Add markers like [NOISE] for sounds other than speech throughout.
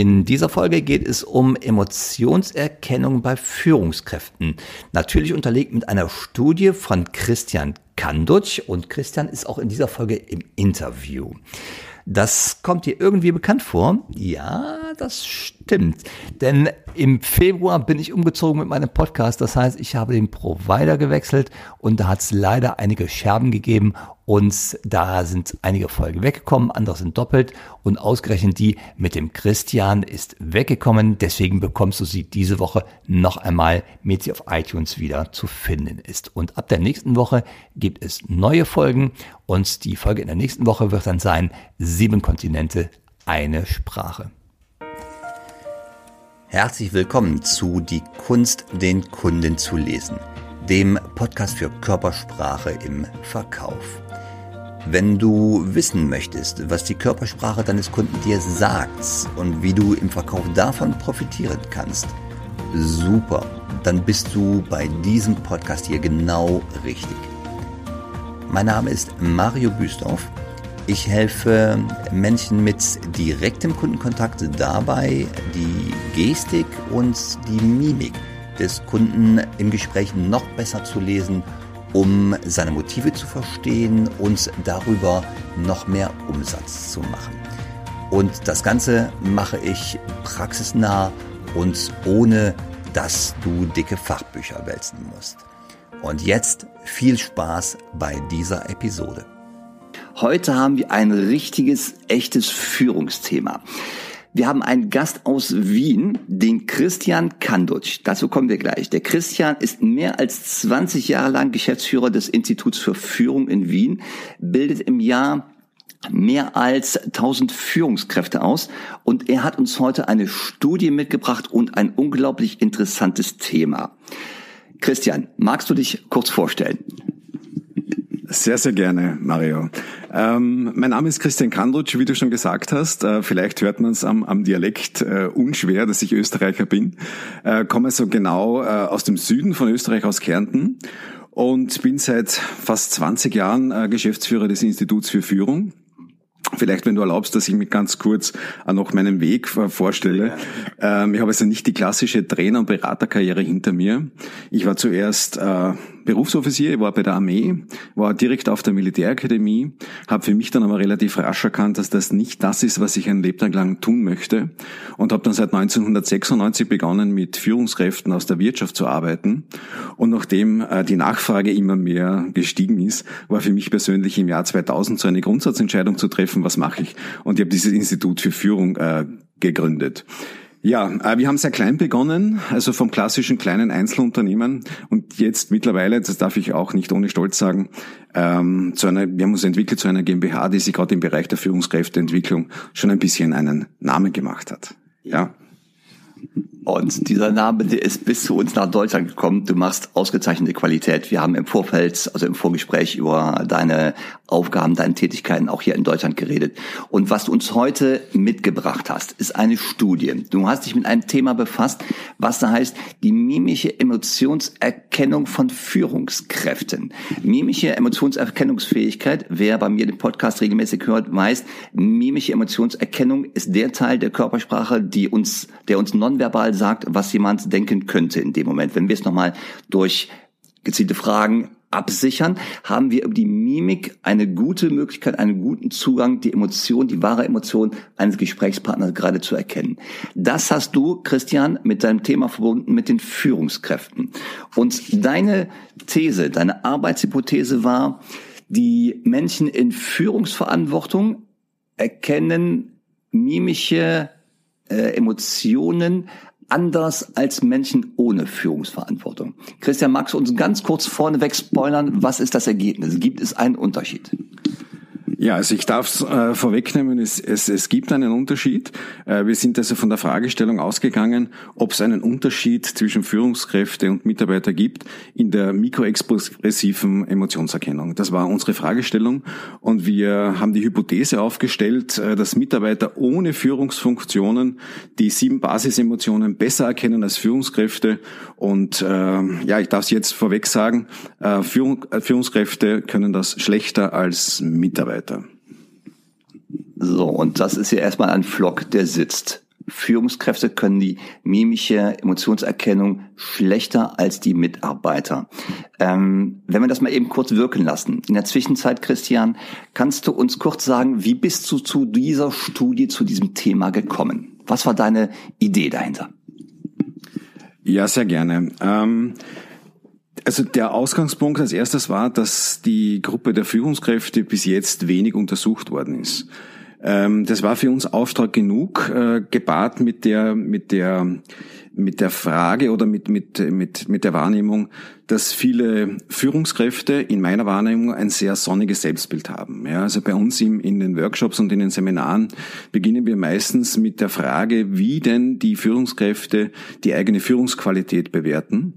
In dieser Folge geht es um Emotionserkennung bei Führungskräften. Natürlich unterlegt mit einer Studie von Christian Kandutsch und Christian ist auch in dieser Folge im Interview. Das kommt dir irgendwie bekannt vor? Ja, das stimmt. Denn im Februar bin ich umgezogen mit meinem Podcast. Das heißt, ich habe den Provider gewechselt und da hat es leider einige Scherben gegeben und da sind einige Folgen weggekommen, andere sind doppelt und ausgerechnet die mit dem Christian ist weggekommen. Deswegen bekommst du sie diese Woche noch einmal, mit sie auf iTunes wieder zu finden ist. Und ab der nächsten Woche gibt es neue Folgen und die Folge in der nächsten Woche wird dann sein, sieben Kontinente, eine Sprache. Herzlich willkommen zu Die Kunst, den Kunden zu lesen, dem Podcast für Körpersprache im Verkauf. Wenn du wissen möchtest, was die Körpersprache deines Kunden dir sagt und wie du im Verkauf davon profitieren kannst, super, dann bist du bei diesem Podcast hier genau richtig. Mein Name ist Mario Büstorf. Ich helfe Menschen mit direktem Kundenkontakt dabei, die Gestik und die Mimik des Kunden im Gespräch noch besser zu lesen um seine Motive zu verstehen und darüber noch mehr Umsatz zu machen. Und das Ganze mache ich praxisnah und ohne, dass du dicke Fachbücher wälzen musst. Und jetzt viel Spaß bei dieser Episode. Heute haben wir ein richtiges, echtes Führungsthema. Wir haben einen Gast aus Wien, den Christian Kandutsch. Dazu kommen wir gleich. Der Christian ist mehr als 20 Jahre lang Geschäftsführer des Instituts für Führung in Wien, bildet im Jahr mehr als 1000 Führungskräfte aus und er hat uns heute eine Studie mitgebracht und ein unglaublich interessantes Thema. Christian, magst du dich kurz vorstellen? Sehr, sehr gerne, Mario. Ähm, mein Name ist Christian Kandrutsch, wie du schon gesagt hast. Äh, vielleicht hört man es am, am, Dialekt äh, unschwer, dass ich Österreicher bin. Äh, komme so genau äh, aus dem Süden von Österreich, aus Kärnten und bin seit fast 20 Jahren äh, Geschäftsführer des Instituts für Führung. Vielleicht, wenn du erlaubst, dass ich mich ganz kurz äh, noch meinen Weg vorstelle. Ähm, ich habe also nicht die klassische Trainer- und Beraterkarriere hinter mir. Ich war zuerst Berufsoffizier, ich war bei der Armee, war direkt auf der Militärakademie, habe für mich dann aber relativ rasch erkannt, dass das nicht das ist, was ich ein Lebtag lang tun möchte und habe dann seit 1996 begonnen, mit Führungskräften aus der Wirtschaft zu arbeiten. Und nachdem äh, die Nachfrage immer mehr gestiegen ist, war für mich persönlich im Jahr 2000 so eine Grundsatzentscheidung zu treffen, was mache ich? Und ich habe dieses Institut für Führung äh, gegründet. Ja, äh, wir haben sehr klein begonnen, also vom klassischen kleinen Einzelunternehmen und jetzt mittlerweile, das darf ich auch nicht ohne Stolz sagen, ähm, zu einer, wir haben uns entwickelt zu einer GmbH, die sich gerade im Bereich der Führungskräfteentwicklung schon ein bisschen einen Namen gemacht hat. Ja. Und dieser Name, der ist bis zu uns nach Deutschland gekommen. Du machst ausgezeichnete Qualität. Wir haben im Vorfeld, also im Vorgespräch über deine Aufgaben, deine Tätigkeiten auch hier in Deutschland geredet. Und was du uns heute mitgebracht hast, ist eine Studie. Du hast dich mit einem Thema befasst, was da heißt, die mimische Emotionserkennung von Führungskräften. Mimische Emotionserkennungsfähigkeit, wer bei mir den Podcast regelmäßig hört, weiß, mimische Emotionserkennung ist der Teil der Körpersprache, die uns, der uns nonverbal sagt, was jemand denken könnte in dem Moment. Wenn wir es nochmal durch gezielte Fragen absichern, haben wir über die Mimik eine gute Möglichkeit, einen guten Zugang, die Emotion, die wahre Emotion eines Gesprächspartners gerade zu erkennen. Das hast du, Christian, mit deinem Thema verbunden mit den Führungskräften. Und deine These, deine Arbeitshypothese war, die Menschen in Führungsverantwortung erkennen mimische äh, Emotionen anders als Menschen ohne Führungsverantwortung. Christian, magst du uns ganz kurz vorneweg spoilern, was ist das Ergebnis? Gibt es einen Unterschied? Ja, also ich darf es äh, vorwegnehmen, es, es, es gibt einen Unterschied. Äh, wir sind also von der Fragestellung ausgegangen, ob es einen Unterschied zwischen Führungskräfte und Mitarbeiter gibt in der mikroexpressiven Emotionserkennung. Das war unsere Fragestellung und wir haben die Hypothese aufgestellt, äh, dass Mitarbeiter ohne Führungsfunktionen die sieben Basisemotionen besser erkennen als Führungskräfte. Und äh, ja, ich darf es jetzt vorweg sagen, äh, Führung, Führungskräfte können das schlechter als Mitarbeiter weiter. So, und das ist ja erstmal ein Flock, der sitzt. Führungskräfte können die mimische Emotionserkennung schlechter als die Mitarbeiter. Ähm, wenn wir das mal eben kurz wirken lassen. In der Zwischenzeit, Christian, kannst du uns kurz sagen, wie bist du zu dieser Studie, zu diesem Thema gekommen? Was war deine Idee dahinter? Ja, sehr gerne. Ähm also der Ausgangspunkt als erstes war, dass die Gruppe der Führungskräfte bis jetzt wenig untersucht worden ist. Ähm, das war für uns Auftrag genug, äh, gepaart mit der, mit der, mit der Frage oder mit, mit, mit, mit der Wahrnehmung, dass viele Führungskräfte in meiner Wahrnehmung ein sehr sonniges Selbstbild haben. Ja, also bei uns im, in den Workshops und in den Seminaren beginnen wir meistens mit der Frage, wie denn die Führungskräfte die eigene Führungsqualität bewerten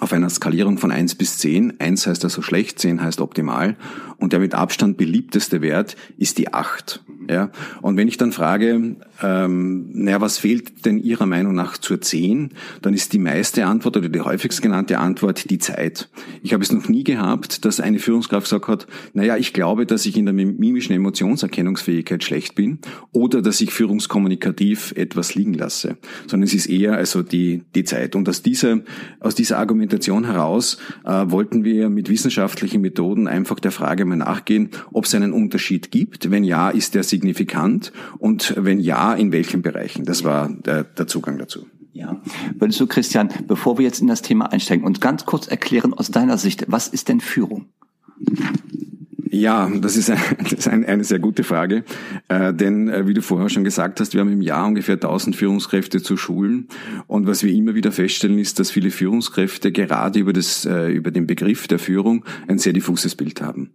auf einer Skalierung von eins bis zehn. Eins heißt also schlecht, zehn heißt optimal. Und der mit Abstand beliebteste Wert ist die acht. Ja? Und wenn ich dann frage, ähm, naja, was fehlt denn Ihrer Meinung nach zur 10, dann ist die meiste Antwort oder die häufigst genannte Antwort die Zeit. Ich habe es noch nie gehabt, dass eine Führungskraft gesagt hat, naja, ich glaube, dass ich in der mimischen Emotionserkennungsfähigkeit schlecht bin oder dass ich führungskommunikativ etwas liegen lasse, sondern es ist eher also die, die Zeit. Und aus dieser, aus dieser Argumentation heraus äh, wollten wir mit wissenschaftlichen Methoden einfach der Frage mal nachgehen, ob es einen Unterschied gibt. Wenn ja, ist der signifikant und wenn ja, in welchen Bereichen. Das war der, der Zugang dazu. Ja. Würdest du, Christian, bevor wir jetzt in das Thema einsteigen, uns ganz kurz erklären aus deiner Sicht, was ist denn Führung? Ja, das ist, ein, [LAUGHS] das ist ein, eine sehr gute Frage, äh, denn äh, wie du vorher schon gesagt hast, wir haben im Jahr ungefähr 1000 Führungskräfte zu schulen und was wir immer wieder feststellen ist, dass viele Führungskräfte gerade über, das, äh, über den Begriff der Führung ein sehr diffuses Bild haben.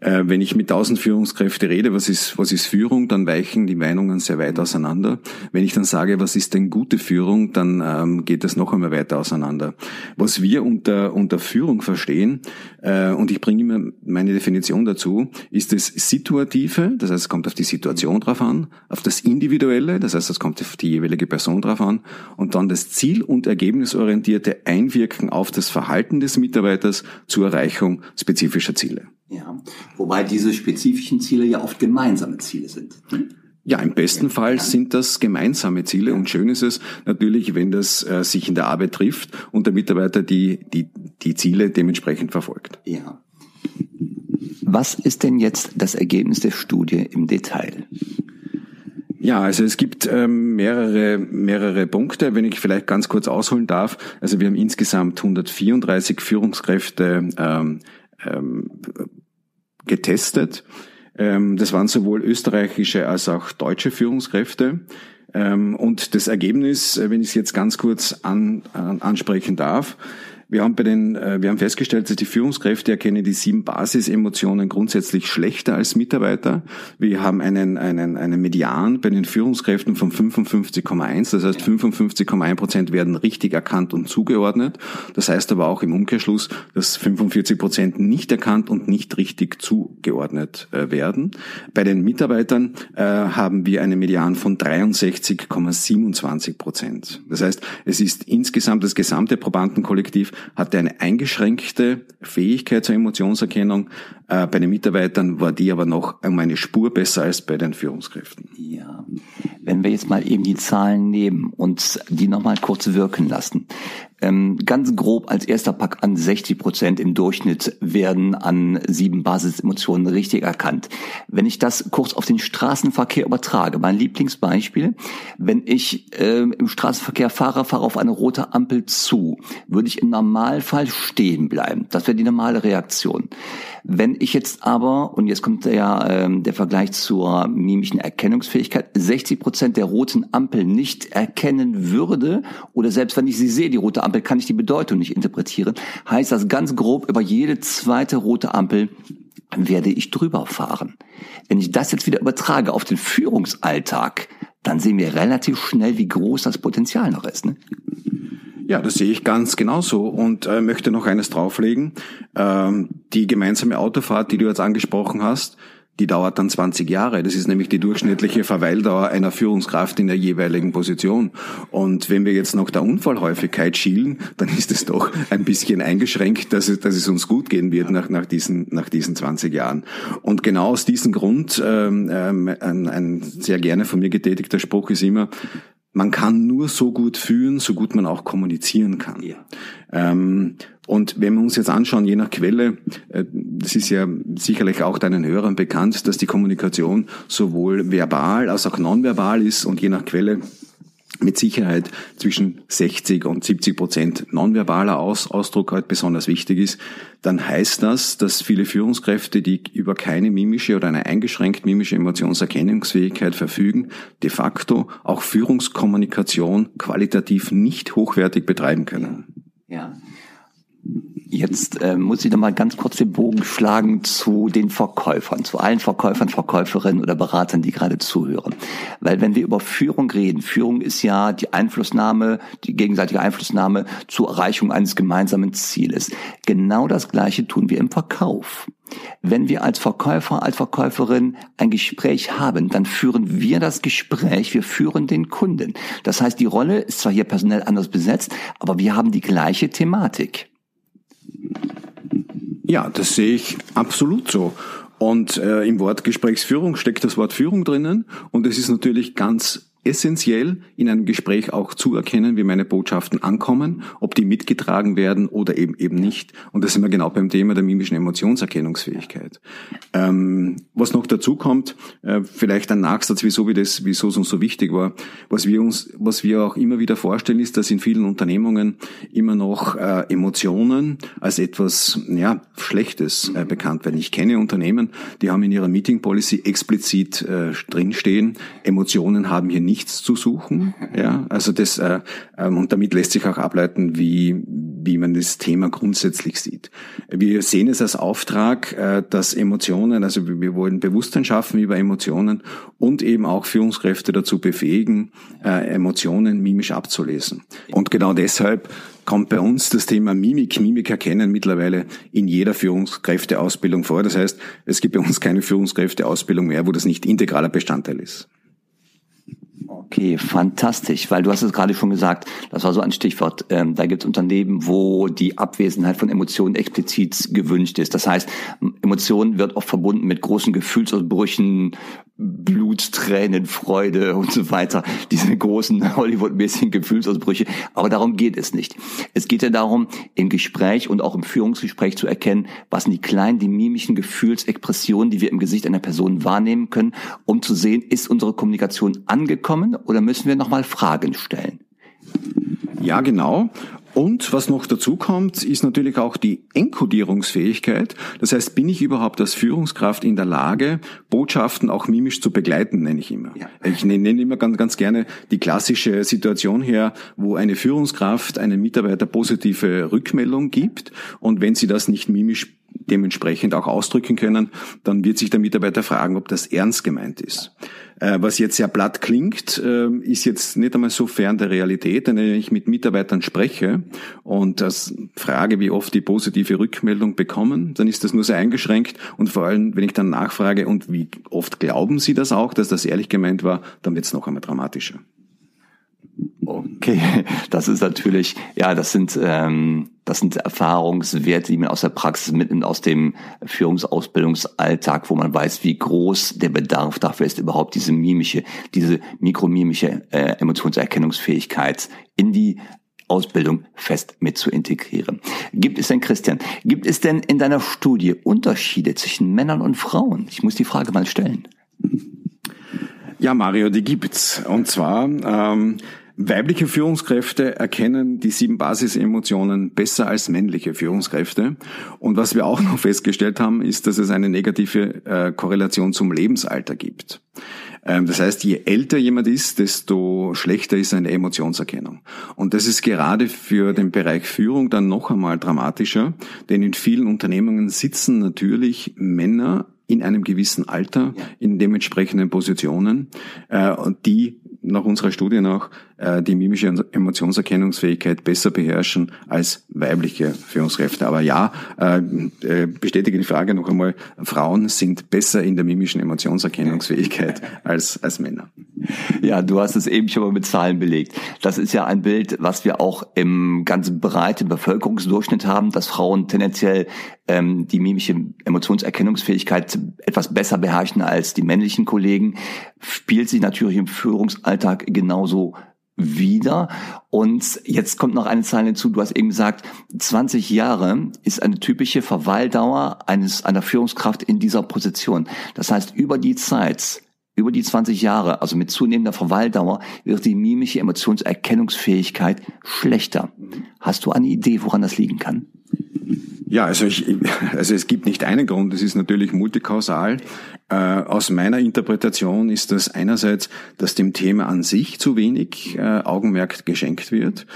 Äh, wenn ich mit 1000 Führungskräfte rede, was ist, was ist Führung, dann weichen die Meinungen sehr weit auseinander. Wenn ich dann sage, was ist denn gute Führung, dann ähm, geht das noch einmal weiter auseinander. Was wir unter, unter Führung verstehen, äh, und ich bringe immer meine Definition dazu ist das Situative, das heißt, es kommt auf die Situation drauf an, auf das Individuelle, das heißt, es kommt auf die jeweilige Person drauf an, und dann das ziel- und ergebnisorientierte Einwirken auf das Verhalten des Mitarbeiters zur Erreichung spezifischer Ziele. Ja, wobei diese spezifischen Ziele ja oft gemeinsame Ziele sind. Hm? Ja, im besten Fall sind das gemeinsame Ziele und schön ist es natürlich, wenn das äh, sich in der Arbeit trifft und der Mitarbeiter die, die, die Ziele dementsprechend verfolgt. Ja. Was ist denn jetzt das Ergebnis der Studie im Detail? Ja, also es gibt ähm, mehrere, mehrere Punkte, wenn ich vielleicht ganz kurz ausholen darf. Also wir haben insgesamt 134 Führungskräfte ähm, ähm, getestet. Ähm, das waren sowohl österreichische als auch deutsche Führungskräfte. Ähm, und das Ergebnis, äh, wenn ich es jetzt ganz kurz an, an, ansprechen darf, wir haben bei den, äh, wir haben festgestellt, dass die Führungskräfte erkennen die sieben Basisemotionen grundsätzlich schlechter als Mitarbeiter. Wir haben einen, einen, einen Median bei den Führungskräften von 55,1. Das heißt, 55,1 Prozent werden richtig erkannt und zugeordnet. Das heißt aber auch im Umkehrschluss, dass 45 Prozent nicht erkannt und nicht richtig zugeordnet äh, werden. Bei den Mitarbeitern äh, haben wir einen Median von 63,27 Prozent. Das heißt, es ist insgesamt das gesamte Probandenkollektiv hatte eine eingeschränkte Fähigkeit zur Emotionserkennung. Äh, bei den Mitarbeitern war die aber noch um eine Spur besser als bei den Führungskräften. Ja, wenn wir jetzt mal eben die Zahlen nehmen und die nochmal kurz wirken lassen. Ähm, ganz grob als erster Pack an 60 Prozent im Durchschnitt werden an sieben Basisemotionen richtig erkannt. Wenn ich das kurz auf den Straßenverkehr übertrage, mein Lieblingsbeispiel, wenn ich äh, im Straßenverkehr fahre, fahre auf eine rote Ampel zu, würde ich im Normalfall stehen bleiben. Das wäre die normale Reaktion. Wenn ich jetzt aber, und jetzt kommt ja ähm, der Vergleich zur mimischen Erkennungsfähigkeit, 60 Prozent der roten Ampel nicht erkennen würde, oder selbst wenn ich sie sehe, die rote Ampel, kann ich die Bedeutung nicht interpretieren, heißt das ganz grob, über jede zweite rote Ampel werde ich drüber fahren. Wenn ich das jetzt wieder übertrage auf den Führungsalltag, dann sehen wir relativ schnell, wie groß das Potenzial noch ist. Ne? Ja, das sehe ich ganz genauso und äh, möchte noch eines drauflegen. Ähm, die gemeinsame Autofahrt, die du jetzt angesprochen hast, die dauert dann 20 Jahre. Das ist nämlich die durchschnittliche Verweildauer einer Führungskraft in der jeweiligen Position. Und wenn wir jetzt noch der Unfallhäufigkeit schielen, dann ist es doch ein bisschen eingeschränkt, dass es, dass es uns gut gehen wird nach, nach, diesen, nach diesen 20 Jahren. Und genau aus diesem Grund, ähm, ähm, ein, ein sehr gerne von mir getätigter Spruch ist immer, man kann nur so gut führen, so gut man auch kommunizieren kann. Ja. Ähm, und wenn wir uns jetzt anschauen, je nach Quelle, äh, das ist ja sicherlich auch deinen Hörern bekannt, dass die Kommunikation sowohl verbal als auch nonverbal ist und je nach Quelle mit Sicherheit zwischen 60 und 70 Prozent nonverbaler Aus Ausdruck halt besonders wichtig ist, dann heißt das, dass viele Führungskräfte, die über keine mimische oder eine eingeschränkt mimische Emotionserkennungsfähigkeit verfügen, de facto auch Führungskommunikation qualitativ nicht hochwertig betreiben können. Ja. Jetzt äh, muss ich noch mal ganz kurz den Bogen schlagen zu den Verkäufern, zu allen Verkäufern, Verkäuferinnen oder Beratern, die gerade zuhören. Weil wenn wir über Führung reden, Führung ist ja die Einflussnahme, die gegenseitige Einflussnahme zur Erreichung eines gemeinsamen Zieles. Genau das Gleiche tun wir im Verkauf. Wenn wir als Verkäufer, als Verkäuferin ein Gespräch haben, dann führen wir das Gespräch, wir führen den Kunden. Das heißt, die Rolle ist zwar hier personell anders besetzt, aber wir haben die gleiche Thematik. Ja, das sehe ich absolut so. Und äh, im Wort Gesprächsführung steckt das Wort Führung drinnen und es ist natürlich ganz essentiell, in einem Gespräch auch zu erkennen, wie meine Botschaften ankommen, ob die mitgetragen werden oder eben eben nicht. Und da sind wir genau beim Thema der mimischen Emotionserkennungsfähigkeit. Ähm, was noch dazu kommt, äh, vielleicht ein Nachsatz, wieso, wie das, wieso es uns so wichtig war. Was wir uns, was wir auch immer wieder vorstellen, ist, dass in vielen Unternehmungen immer noch äh, Emotionen als etwas ja, Schlechtes äh, bekannt werden. Ich kenne Unternehmen, die haben in ihrer Meeting Policy explizit äh, drinstehen, Emotionen haben hier nicht nichts zu suchen. Ja, also das äh, ähm, und damit lässt sich auch ableiten, wie wie man das Thema grundsätzlich sieht. Wir sehen es als Auftrag, äh, dass Emotionen, also wir wollen Bewusstsein schaffen über Emotionen und eben auch Führungskräfte dazu befähigen, äh, Emotionen mimisch abzulesen. Und genau deshalb kommt bei uns das Thema Mimik, Mimik erkennen mittlerweile in jeder Führungskräfteausbildung vor. Das heißt, es gibt bei uns keine Führungskräfteausbildung mehr, wo das nicht integraler Bestandteil ist. Okay, fantastisch, weil du hast es gerade schon gesagt, das war so ein Stichwort. Ähm, da gibt es Unternehmen, wo die Abwesenheit von Emotionen explizit gewünscht ist. Das heißt, Emotionen wird oft verbunden mit großen Gefühlsausbrüchen, Blut, Tränen, Freude und so weiter. Diese großen Hollywood-mäßigen Gefühlsausbrüche. Aber darum geht es nicht. Es geht ja darum, im Gespräch und auch im Führungsgespräch zu erkennen, was sind die kleinen, die mimischen Gefühlsexpressionen, die wir im Gesicht einer Person wahrnehmen können, um zu sehen, ist unsere Kommunikation angekommen oder müssen wir nochmal Fragen stellen? Ja, genau. Und was noch dazu kommt, ist natürlich auch die Enkodierungsfähigkeit. Das heißt, bin ich überhaupt als Führungskraft in der Lage, Botschaften auch mimisch zu begleiten, nenne ich immer. Ja. Ich nenne immer ganz, ganz gerne die klassische Situation her, wo eine Führungskraft einem Mitarbeiter positive Rückmeldung gibt und wenn sie das nicht mimisch dementsprechend auch ausdrücken können, dann wird sich der Mitarbeiter fragen, ob das ernst gemeint ist. Äh, was jetzt sehr platt klingt, äh, ist jetzt nicht einmal so fern der Realität, denn wenn ich mit Mitarbeitern spreche und das frage, wie oft die positive Rückmeldung bekommen, dann ist das nur sehr eingeschränkt und vor allem, wenn ich dann nachfrage und wie oft glauben Sie das auch, dass das ehrlich gemeint war, dann wird es noch einmal dramatischer. Okay, [LAUGHS] das ist natürlich, ja, das sind ähm, das sind Erfahrungswerte, die man aus der Praxis mitnimmt, aus dem Führungsausbildungsalltag, wo man weiß, wie groß der Bedarf dafür ist, überhaupt diese mimische, diese mikromimische äh, Emotionserkennungsfähigkeit in die Ausbildung fest mit zu integrieren. Gibt es denn, Christian, gibt es denn in deiner Studie Unterschiede zwischen Männern und Frauen? Ich muss die Frage mal stellen. Ja, Mario, die gibt's. Und zwar ähm, Weibliche Führungskräfte erkennen die sieben Basisemotionen besser als männliche Führungskräfte. Und was wir auch noch [LAUGHS] festgestellt haben, ist, dass es eine negative äh, Korrelation zum Lebensalter gibt. Ähm, das heißt, je älter jemand ist, desto schlechter ist seine Emotionserkennung. Und das ist gerade für den Bereich Führung dann noch einmal dramatischer, denn in vielen Unternehmungen sitzen natürlich Männer in einem gewissen Alter, in dementsprechenden Positionen, äh, die nach unserer Studie nach äh, die mimische Emotionserkennungsfähigkeit besser beherrschen als weibliche Führungskräfte. Aber ja, äh, äh, bestätige die Frage noch einmal, Frauen sind besser in der mimischen Emotionserkennungsfähigkeit [LAUGHS] als, als Männer. Ja, du hast es eben schon mal mit Zahlen belegt. Das ist ja ein Bild, was wir auch im ganz breiten Bevölkerungsdurchschnitt haben, dass Frauen tendenziell ähm, die mimische Emotionserkennungsfähigkeit etwas besser beherrschen als die männlichen Kollegen. Spielt sich natürlich im Führungsalltag genauso wieder. Und jetzt kommt noch eine Zahl hinzu. Du hast eben gesagt, 20 Jahre ist eine typische Verweildauer eines, einer Führungskraft in dieser Position. Das heißt, über die Zeit, über die 20 Jahre, also mit zunehmender Verweildauer, wird die mimische Emotionserkennungsfähigkeit schlechter. Hast du eine Idee, woran das liegen kann? Ja, also, ich, also es gibt nicht einen Grund, es ist natürlich multikausal. Äh, aus meiner Interpretation ist das einerseits, dass dem Thema an sich zu wenig äh, Augenmerk geschenkt wird,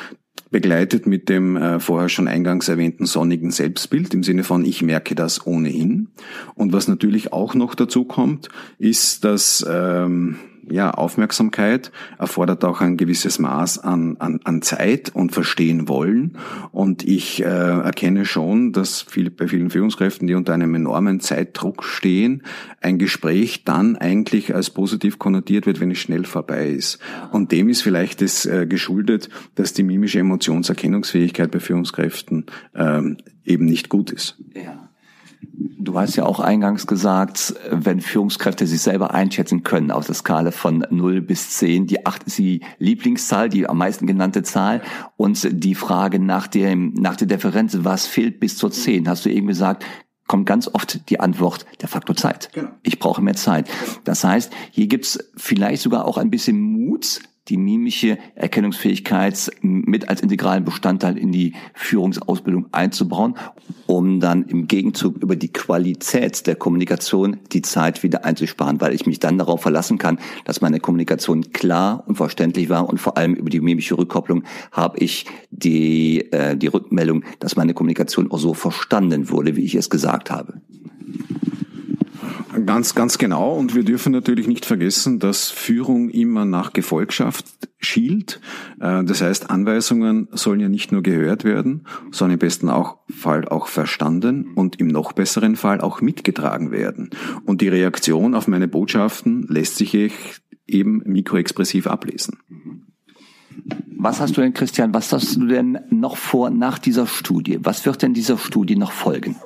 begleitet mit dem äh, vorher schon eingangs erwähnten sonnigen Selbstbild im Sinne von ich merke das ohnehin. Und was natürlich auch noch dazu kommt, ist, dass ähm, ja, Aufmerksamkeit erfordert auch ein gewisses Maß an, an, an Zeit und Verstehen wollen. Und ich äh, erkenne schon, dass viel, bei vielen Führungskräften, die unter einem enormen Zeitdruck stehen, ein Gespräch dann eigentlich als positiv konnotiert wird, wenn es schnell vorbei ist. Und dem ist vielleicht das äh, geschuldet, dass die mimische Emotionserkennungsfähigkeit bei Führungskräften ähm, eben nicht gut ist. Ja. Du hast ja auch eingangs gesagt, wenn Führungskräfte sich selber einschätzen können auf der Skala von 0 bis 10, die 8 ist die Lieblingszahl, die am meisten genannte Zahl und die Frage nach dem, nach der Differenz, was fehlt bis zur 10, hast du eben gesagt, kommt ganz oft die Antwort der Faktor Zeit. Genau. Ich brauche mehr Zeit. Das heißt, hier gibt's vielleicht sogar auch ein bisschen Mut, die mimische Erkennungsfähigkeit mit als integralen Bestandteil in die Führungsausbildung einzubauen, um dann im Gegenzug über die Qualität der Kommunikation die Zeit wieder einzusparen, weil ich mich dann darauf verlassen kann, dass meine Kommunikation klar und verständlich war und vor allem über die mimische Rückkopplung habe ich die, äh, die Rückmeldung, dass meine Kommunikation auch so verstanden wurde, wie ich es gesagt habe. Ganz, ganz genau. Und wir dürfen natürlich nicht vergessen, dass Führung immer nach Gefolgschaft schielt. Äh, das heißt, Anweisungen sollen ja nicht nur gehört werden, sondern im besten auch Fall auch verstanden und im noch besseren Fall auch mitgetragen werden. Und die Reaktion auf meine Botschaften lässt sich eben mikroexpressiv ablesen. Was hast du denn, Christian, was hast du denn noch vor nach dieser Studie? Was wird denn dieser Studie noch folgen?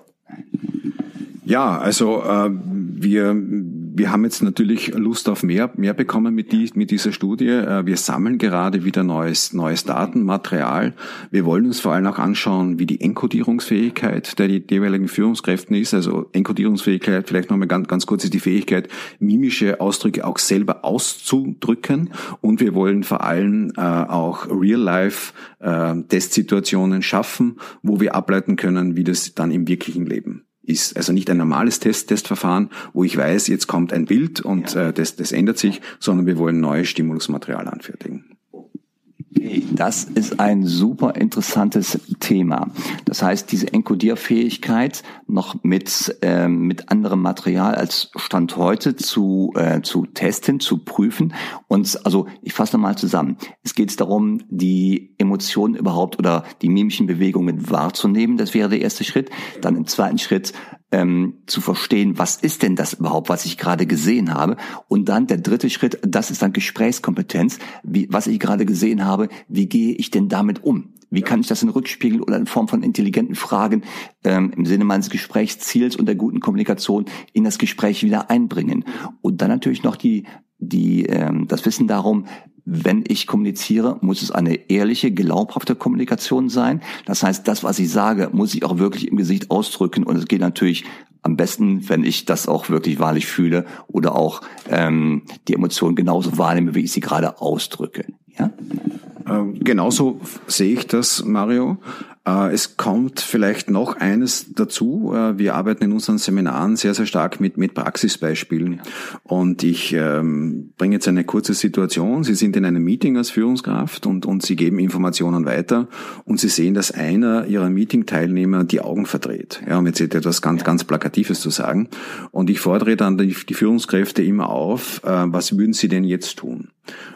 Ja, also äh, wir, wir haben jetzt natürlich Lust auf mehr, mehr bekommen mit, die, mit dieser Studie. Äh, wir sammeln gerade wieder neues, neues Datenmaterial. Wir wollen uns vor allem auch anschauen, wie die Enkodierungsfähigkeit der jeweiligen Führungskräften ist. Also Enkodierungsfähigkeit, vielleicht nochmal ganz, ganz kurz, ist die Fähigkeit, mimische Ausdrücke auch selber auszudrücken. Und wir wollen vor allem äh, auch Real-Life-Testsituationen äh, schaffen, wo wir ableiten können, wie das dann im wirklichen Leben ist also nicht ein normales Test Testverfahren, wo ich weiß, jetzt kommt ein Bild und ja. äh, das, das ändert sich, sondern wir wollen neues Stimulusmaterial anfertigen. Das ist ein super interessantes Thema. Das heißt, diese Enkodierfähigkeit noch mit, äh, mit anderem Material als Stand heute zu, äh, zu testen, zu prüfen. Und also ich fasse nochmal zusammen. Es geht darum, die Emotionen überhaupt oder die mimischen Bewegungen wahrzunehmen. Das wäre der erste Schritt. Dann im zweiten Schritt ähm, zu verstehen, was ist denn das überhaupt, was ich gerade gesehen habe. Und dann der dritte Schritt, das ist dann Gesprächskompetenz, wie, was ich gerade gesehen habe, wie gehe ich denn damit um? Wie kann ich das in Rückspiegel oder in Form von intelligenten Fragen ähm, im Sinne meines Gesprächsziels und der guten Kommunikation in das Gespräch wieder einbringen? Und dann natürlich noch die, die, ähm, das Wissen darum, wenn ich kommuniziere, muss es eine ehrliche, glaubhafte Kommunikation sein. Das heißt, das, was ich sage, muss ich auch wirklich im Gesicht ausdrücken. Und es geht natürlich am besten, wenn ich das auch wirklich wahrlich fühle oder auch ähm, die Emotionen genauso wahrnehme, wie ich sie gerade ausdrücke. Ja? Ähm, genauso sehe ich das, Mario. Äh, es kommt vielleicht noch eines dazu. Äh, wir arbeiten in unseren Seminaren sehr, sehr stark mit, mit Praxisbeispielen. Und ich ähm, bringe jetzt eine kurze Situation. Sie sind in einem Meeting als Führungskraft und, und Sie geben Informationen weiter und Sie sehen, dass einer Ihrer Meeting-Teilnehmer die Augen verdreht. Ja, um jetzt etwas ganz, ganz Plakatives zu sagen. Und ich fordere dann die, die Führungskräfte immer auf, äh, was würden Sie denn jetzt tun?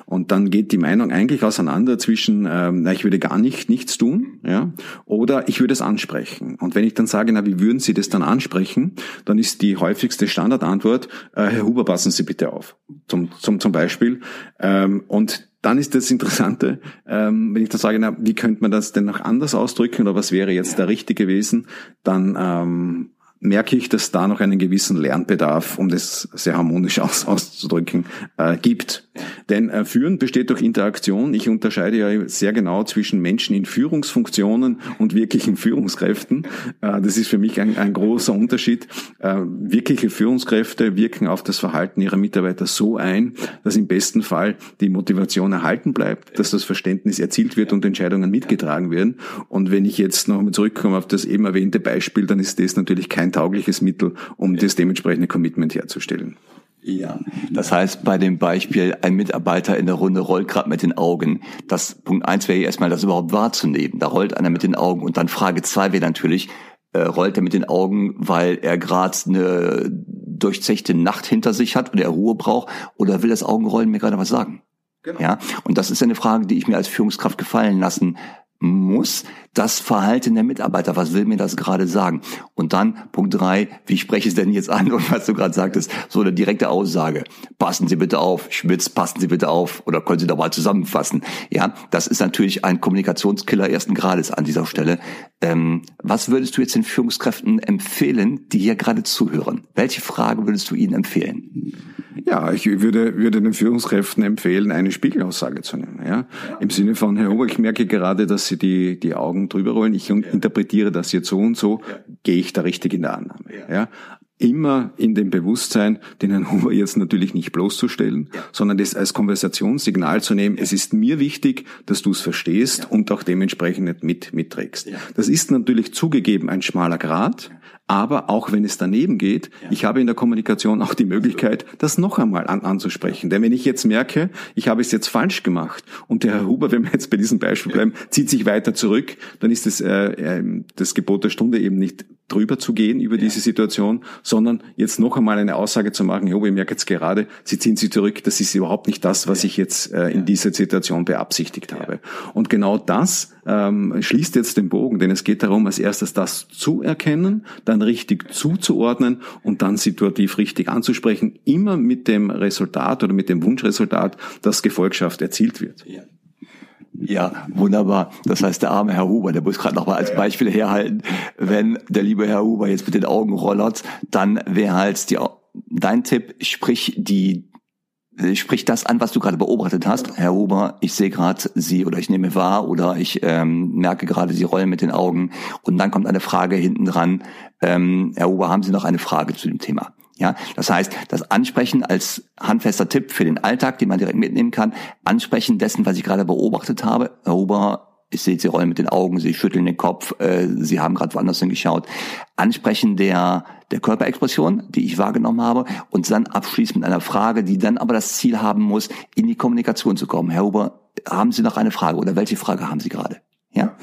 Und dann geht die Meinung eigentlich auseinander zwischen, ähm, na, ich würde gar nicht nichts tun, ja, oder ich würde es ansprechen. Und wenn ich dann sage, na, wie würden Sie das dann ansprechen, dann ist die häufigste Standardantwort, äh, Herr Huber, passen Sie bitte auf, zum, zum, zum Beispiel. Ähm, und dann ist das Interessante, ähm, wenn ich dann sage, na, wie könnte man das denn noch anders ausdrücken oder was wäre jetzt der richtige gewesen, dann ähm, merke ich, dass da noch einen gewissen Lernbedarf, um das sehr harmonisch [LAUGHS] aus, auszudrücken, äh, gibt. Denn äh, Führen besteht durch Interaktion. Ich unterscheide ja sehr genau zwischen Menschen in Führungsfunktionen und wirklichen Führungskräften. Äh, das ist für mich ein, ein großer Unterschied. Äh, wirkliche Führungskräfte wirken auf das Verhalten ihrer Mitarbeiter so ein, dass im besten Fall die Motivation erhalten bleibt, dass das Verständnis erzielt wird und Entscheidungen mitgetragen werden. Und wenn ich jetzt nochmal zurückkomme auf das eben erwähnte Beispiel, dann ist das natürlich kein taugliches Mittel, um das dementsprechende Commitment herzustellen. Ja, das heißt bei dem Beispiel, ein Mitarbeiter in der Runde rollt gerade mit den Augen. Das Punkt eins wäre erstmal, das überhaupt wahrzunehmen. Da rollt einer mit den Augen und dann Frage zwei wäre natürlich, äh, rollt er mit den Augen, weil er gerade eine durchzechte Nacht hinter sich hat und er Ruhe braucht, oder will das Augenrollen mir gerade was sagen? Genau. Ja, und das ist eine Frage, die ich mir als Führungskraft gefallen lassen muss das Verhalten der Mitarbeiter, was will mir das gerade sagen? Und dann Punkt drei, wie spreche ich es denn jetzt an? [LAUGHS] Und was du gerade sagtest, so eine direkte Aussage. Passen Sie bitte auf, Schmitz, passen Sie bitte auf oder können Sie da mal zusammenfassen? Ja, das ist natürlich ein Kommunikationskiller ersten Grades an dieser Stelle. Ähm, was würdest du jetzt den Führungskräften empfehlen, die hier gerade zuhören? Welche Frage würdest du ihnen empfehlen? Ja, ich würde, würde den Führungskräften empfehlen, eine Spiegelaussage zu nehmen. Ja? Im Sinne von, Herr Ober, ich merke gerade, dass Sie die, die Augen drüber rollen. Ich interpretiere das jetzt so und so. Gehe ich da richtig in der Annahme? Ja? Immer in dem Bewusstsein, den Herrn Huber jetzt natürlich nicht bloßzustellen, ja. sondern das als Konversationssignal zu nehmen. Es ist mir wichtig, dass du es verstehst ja. und auch dementsprechend mit, mitträgst. Ja. Das ist natürlich zugegeben ein schmaler Grad, aber auch wenn es daneben geht, ja. ich habe in der Kommunikation auch die Möglichkeit, das noch einmal an, anzusprechen. Denn wenn ich jetzt merke, ich habe es jetzt falsch gemacht und der Herr Huber, wenn wir jetzt bei diesem Beispiel bleiben, zieht sich weiter zurück, dann ist das, äh, äh, das Gebot der Stunde eben nicht drüber zu gehen über ja. diese Situation, sondern jetzt noch einmal eine Aussage zu machen, Huber, ich merke jetzt gerade, Sie ziehen sich zurück, das ist überhaupt nicht das, was ich jetzt äh, in dieser Situation beabsichtigt habe. Und genau das ähm, schließt jetzt den Bogen, denn es geht darum, als erstes das zu erkennen, dann dann richtig zuzuordnen und dann situativ richtig anzusprechen, immer mit dem Resultat oder mit dem Wunschresultat, dass Gefolgschaft erzielt wird. Ja. Wunderbar. Das heißt, der arme Herr Huber, der muss gerade noch mal als Beispiel herhalten, wenn der liebe Herr Huber jetzt mit den Augen rollert, dann wäre halt die, dein Tipp, sprich die spricht das an, was du gerade beobachtet hast. Herr Huber, ich sehe gerade Sie oder ich nehme wahr oder ich ähm, merke gerade, Sie rollen mit den Augen. Und dann kommt eine Frage hinten dran. Ähm, Herr Huber, haben Sie noch eine Frage zu dem Thema? Ja, das heißt, das Ansprechen als handfester Tipp für den Alltag, den man direkt mitnehmen kann, Ansprechen dessen, was ich gerade beobachtet habe. Herr Huber, ich sehe, Sie rollen mit den Augen, Sie schütteln den Kopf, äh, Sie haben gerade woanders hingeschaut. Ansprechen der, der Körperexpression, die ich wahrgenommen habe, und dann abschließen mit einer Frage, die dann aber das Ziel haben muss, in die Kommunikation zu kommen. Herr Huber, haben Sie noch eine Frage oder welche Frage haben Sie gerade? Ja?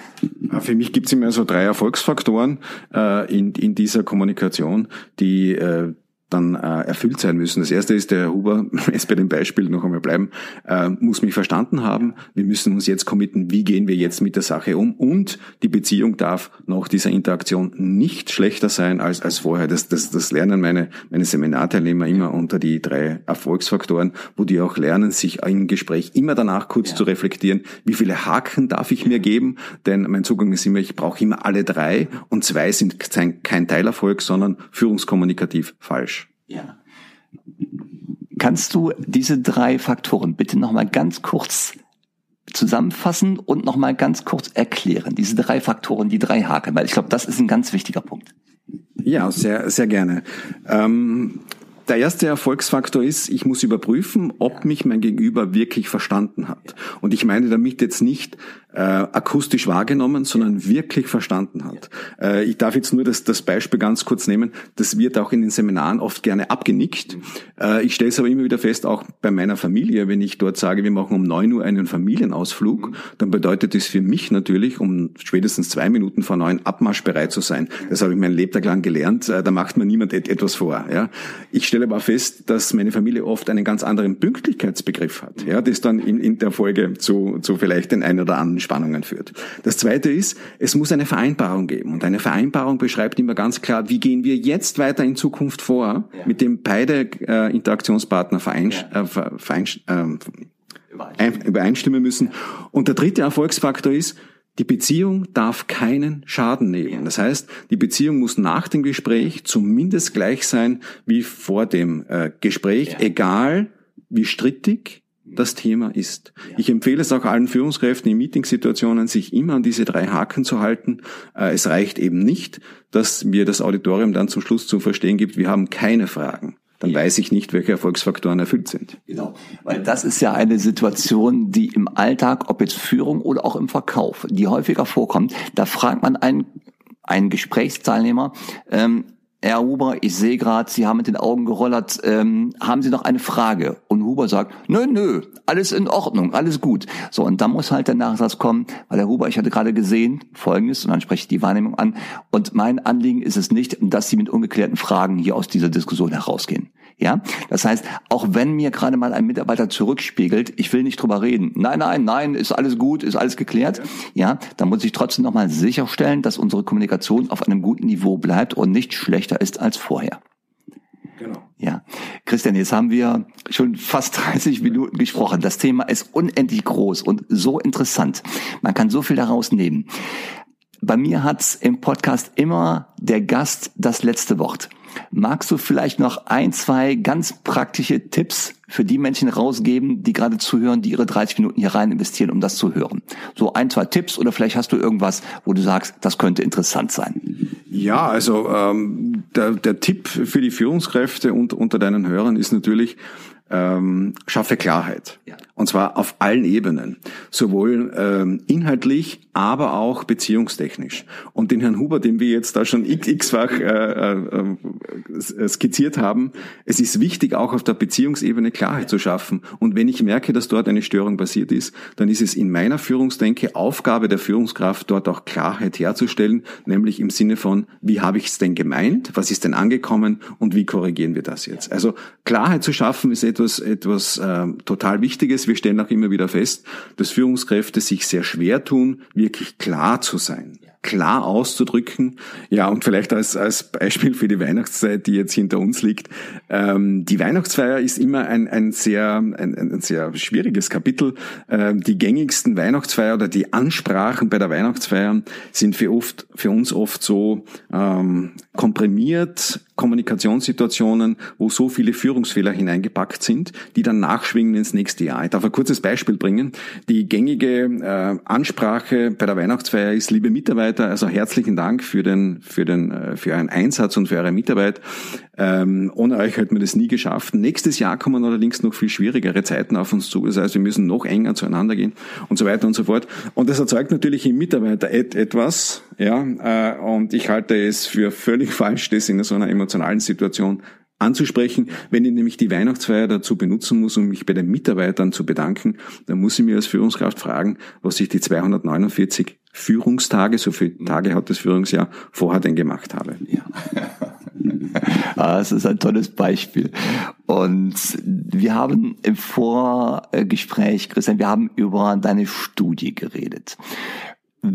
Für mich gibt es immer so drei Erfolgsfaktoren äh, in, in dieser Kommunikation, die äh, dann äh, erfüllt sein müssen. Das erste ist, der Herr Huber, [LAUGHS] jetzt bei dem Beispiel noch einmal bleiben, äh, muss mich verstanden haben. Wir müssen uns jetzt committen, wie gehen wir jetzt mit der Sache um und die Beziehung darf nach dieser Interaktion nicht schlechter sein als, als vorher. Das, das, das lernen meine, meine Seminarteilnehmer immer unter die drei Erfolgsfaktoren, wo die auch lernen, sich im Gespräch immer danach kurz ja. zu reflektieren, wie viele Haken darf ich mir geben, denn mein Zugang ist immer, ich brauche immer alle drei und zwei sind kein Teilerfolg, sondern führungskommunikativ falsch. Ja. Kannst du diese drei Faktoren bitte nochmal ganz kurz zusammenfassen und nochmal ganz kurz erklären? Diese drei Faktoren, die drei Haken, weil ich glaube, das ist ein ganz wichtiger Punkt. Ja, sehr, sehr gerne. Ähm, der erste Erfolgsfaktor ist, ich muss überprüfen, ob mich mein Gegenüber wirklich verstanden hat. Und ich meine damit jetzt nicht, äh, akustisch wahrgenommen, sondern wirklich verstanden hat. Äh, ich darf jetzt nur das, das Beispiel ganz kurz nehmen. Das wird auch in den Seminaren oft gerne abgenickt. Äh, ich stelle es aber immer wieder fest, auch bei meiner Familie, wenn ich dort sage, wir machen um neun Uhr einen Familienausflug, dann bedeutet das für mich natürlich, um spätestens zwei Minuten vor neun abmarschbereit zu sein. Das habe ich mein Lebtag lang gelernt. Äh, da macht man niemand et etwas vor. Ja? Ich stelle aber fest, dass meine Familie oft einen ganz anderen Pünktlichkeitsbegriff hat. Ja? Das dann in, in der Folge zu, zu vielleicht den einen oder anderen Spannungen führt. Das Zweite ist, es muss eine Vereinbarung geben. Und eine Vereinbarung beschreibt immer ganz klar, wie gehen wir jetzt weiter in Zukunft vor, ja. mit dem beide äh, Interaktionspartner verein, ja. äh, verein, äh, übereinstimmen müssen. Und der dritte Erfolgsfaktor ist, Die Beziehung darf keinen Schaden nehmen. Das heißt, die Beziehung muss nach dem Gespräch zumindest gleich sein wie vor dem äh, Gespräch, ja. egal wie strittig das Thema ist. Ich empfehle es auch allen Führungskräften in Meetingsituationen, sich immer an diese drei Haken zu halten. Äh, es reicht eben nicht, dass mir das Auditorium dann zum Schluss zu verstehen gibt, wir haben keine Fragen dann weiß ich nicht, welche Erfolgsfaktoren erfüllt sind. Genau, weil das ist ja eine Situation, die im Alltag, ob jetzt Führung oder auch im Verkauf, die häufiger vorkommt. Da fragt man einen, einen Gesprächsteilnehmer, ähm, Herr Huber, ich sehe gerade, Sie haben mit den Augen gerollert. Ähm, haben Sie noch eine Frage? Und Huber sagt, nö, nö, alles in Ordnung, alles gut. So, und dann muss halt der Nachsatz kommen, weil Herr Huber, ich hatte gerade gesehen, folgendes, und dann spreche ich die Wahrnehmung an. Und mein Anliegen ist es nicht, dass Sie mit ungeklärten Fragen hier aus dieser Diskussion herausgehen. Ja, das heißt, auch wenn mir gerade mal ein Mitarbeiter zurückspiegelt, ich will nicht drüber reden. Nein, nein, nein, ist alles gut, ist alles geklärt. Ja, dann muss ich trotzdem nochmal sicherstellen, dass unsere Kommunikation auf einem guten Niveau bleibt und nicht schlechter ist als vorher. Genau. Ja. Christian, jetzt haben wir schon fast [LAUGHS] 30 Minuten gesprochen. Das Thema ist unendlich groß und so interessant. Man kann so viel daraus nehmen. Bei mir hat's im Podcast immer der Gast das letzte Wort. Magst du vielleicht noch ein, zwei ganz praktische Tipps für die Menschen rausgeben, die gerade zuhören, die ihre 30 Minuten hier rein investieren, um das zu hören? So ein, zwei Tipps oder vielleicht hast du irgendwas, wo du sagst, das könnte interessant sein. Ja, also ähm, der, der Tipp für die Führungskräfte und unter deinen Hörern ist natürlich, ähm, schaffe Klarheit. Ja. Und zwar auf allen Ebenen. Sowohl ähm, inhaltlich, aber auch beziehungstechnisch. Und den Herrn Huber, den wir jetzt da schon x-fach äh, äh, äh, skizziert haben, es ist wichtig, auch auf der Beziehungsebene Klarheit zu schaffen. Und wenn ich merke, dass dort eine Störung passiert ist, dann ist es in meiner Führungsdenke Aufgabe der Führungskraft, dort auch Klarheit herzustellen, nämlich im Sinne von, wie habe ich es denn gemeint, was ist denn angekommen und wie korrigieren wir das jetzt? Also Klarheit zu schaffen ist etwas, etwas äh, total Wichtiges. Wir stellen auch immer wieder fest, dass Führungskräfte sich sehr schwer tun, wirklich klar zu sein klar auszudrücken. Ja, und vielleicht als, als Beispiel für die Weihnachtszeit, die jetzt hinter uns liegt. Ähm, die Weihnachtsfeier ist immer ein, ein, sehr, ein, ein sehr schwieriges Kapitel. Ähm, die gängigsten Weihnachtsfeier oder die Ansprachen bei der Weihnachtsfeier sind für, oft, für uns oft so ähm, komprimiert, Kommunikationssituationen, wo so viele Führungsfehler hineingepackt sind, die dann nachschwingen ins nächste Jahr. Ich darf ein kurzes Beispiel bringen. Die gängige äh, Ansprache bei der Weihnachtsfeier ist, liebe Mitarbeiter, also herzlichen Dank für den, für den, äh, für euren Einsatz und für eure Mitarbeit. Ähm, ohne euch hätten wir das nie geschafft. Nächstes Jahr kommen allerdings noch viel schwierigere Zeiten auf uns zu. Das heißt, wir müssen noch enger zueinander gehen und so weiter und so fort. Und das erzeugt natürlich im Mitarbeiter et etwas, ja, äh, und ich halte es für völlig [LAUGHS] falsch, das in so einer emotionalen Situation anzusprechen. Wenn ich nämlich die Weihnachtsfeier dazu benutzen muss, um mich bei den Mitarbeitern zu bedanken, dann muss ich mir als Führungskraft fragen, was ich die 249 Führungstage, so viele Tage hat das Führungsjahr, vorher denn gemacht habe. Ja. [LAUGHS] Ah, das ist ein tolles Beispiel. Und wir haben im Vorgespräch, Christian, wir haben über deine Studie geredet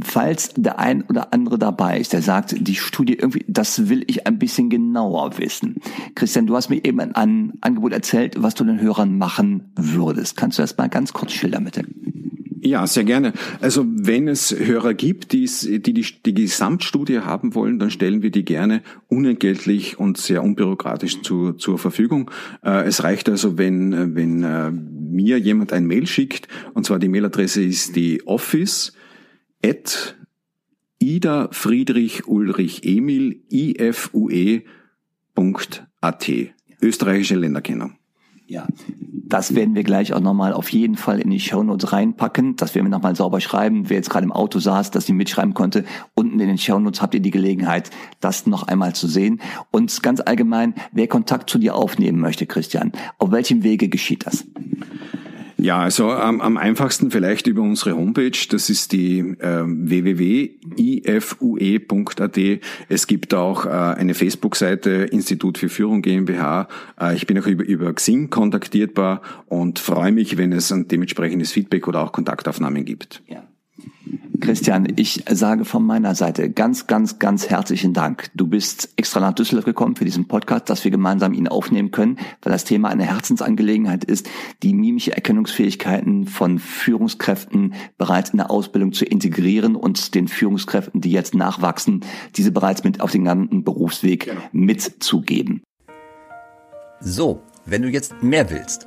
falls der ein oder andere dabei ist, der sagt, die Studie irgendwie, das will ich ein bisschen genauer wissen. Christian, du hast mir eben ein Angebot erzählt, was du den Hörern machen würdest. Kannst du das mal ganz kurz schildern, bitte? Ja, sehr gerne. Also wenn es Hörer gibt, die die, die die Gesamtstudie haben wollen, dann stellen wir die gerne unentgeltlich und sehr unbürokratisch zu, zur Verfügung. Äh, es reicht also, wenn, wenn äh, mir jemand ein Mail schickt, und zwar die Mailadresse ist die Office at Ida Friedrich Ulrich Emil ifue.at. Österreichische Länderkennung. Ja, das werden wir gleich auch nochmal auf jeden Fall in die Shownotes reinpacken. Das werden wir nochmal sauber schreiben. Wer jetzt gerade im Auto saß, dass sie mitschreiben konnte, unten in den Shownotes habt ihr die Gelegenheit, das noch einmal zu sehen. Und ganz allgemein, wer Kontakt zu dir aufnehmen möchte, Christian, auf welchem Wege geschieht das? Ja, also ähm, am einfachsten vielleicht über unsere Homepage. Das ist die äh, www.ifue.at. Es gibt auch äh, eine Facebook-Seite Institut für Führung GmbH. Äh, ich bin auch über, über Xing kontaktierbar und freue mich, wenn es ein dementsprechendes Feedback oder auch Kontaktaufnahmen gibt. Ja. Christian, ich sage von meiner Seite ganz, ganz, ganz herzlichen Dank. Du bist extra nach Düsseldorf gekommen für diesen Podcast, dass wir gemeinsam ihn aufnehmen können, weil das Thema eine Herzensangelegenheit ist, die mimische Erkennungsfähigkeiten von Führungskräften bereits in der Ausbildung zu integrieren und den Führungskräften, die jetzt nachwachsen, diese bereits mit auf den ganzen Berufsweg genau. mitzugeben. So, wenn du jetzt mehr willst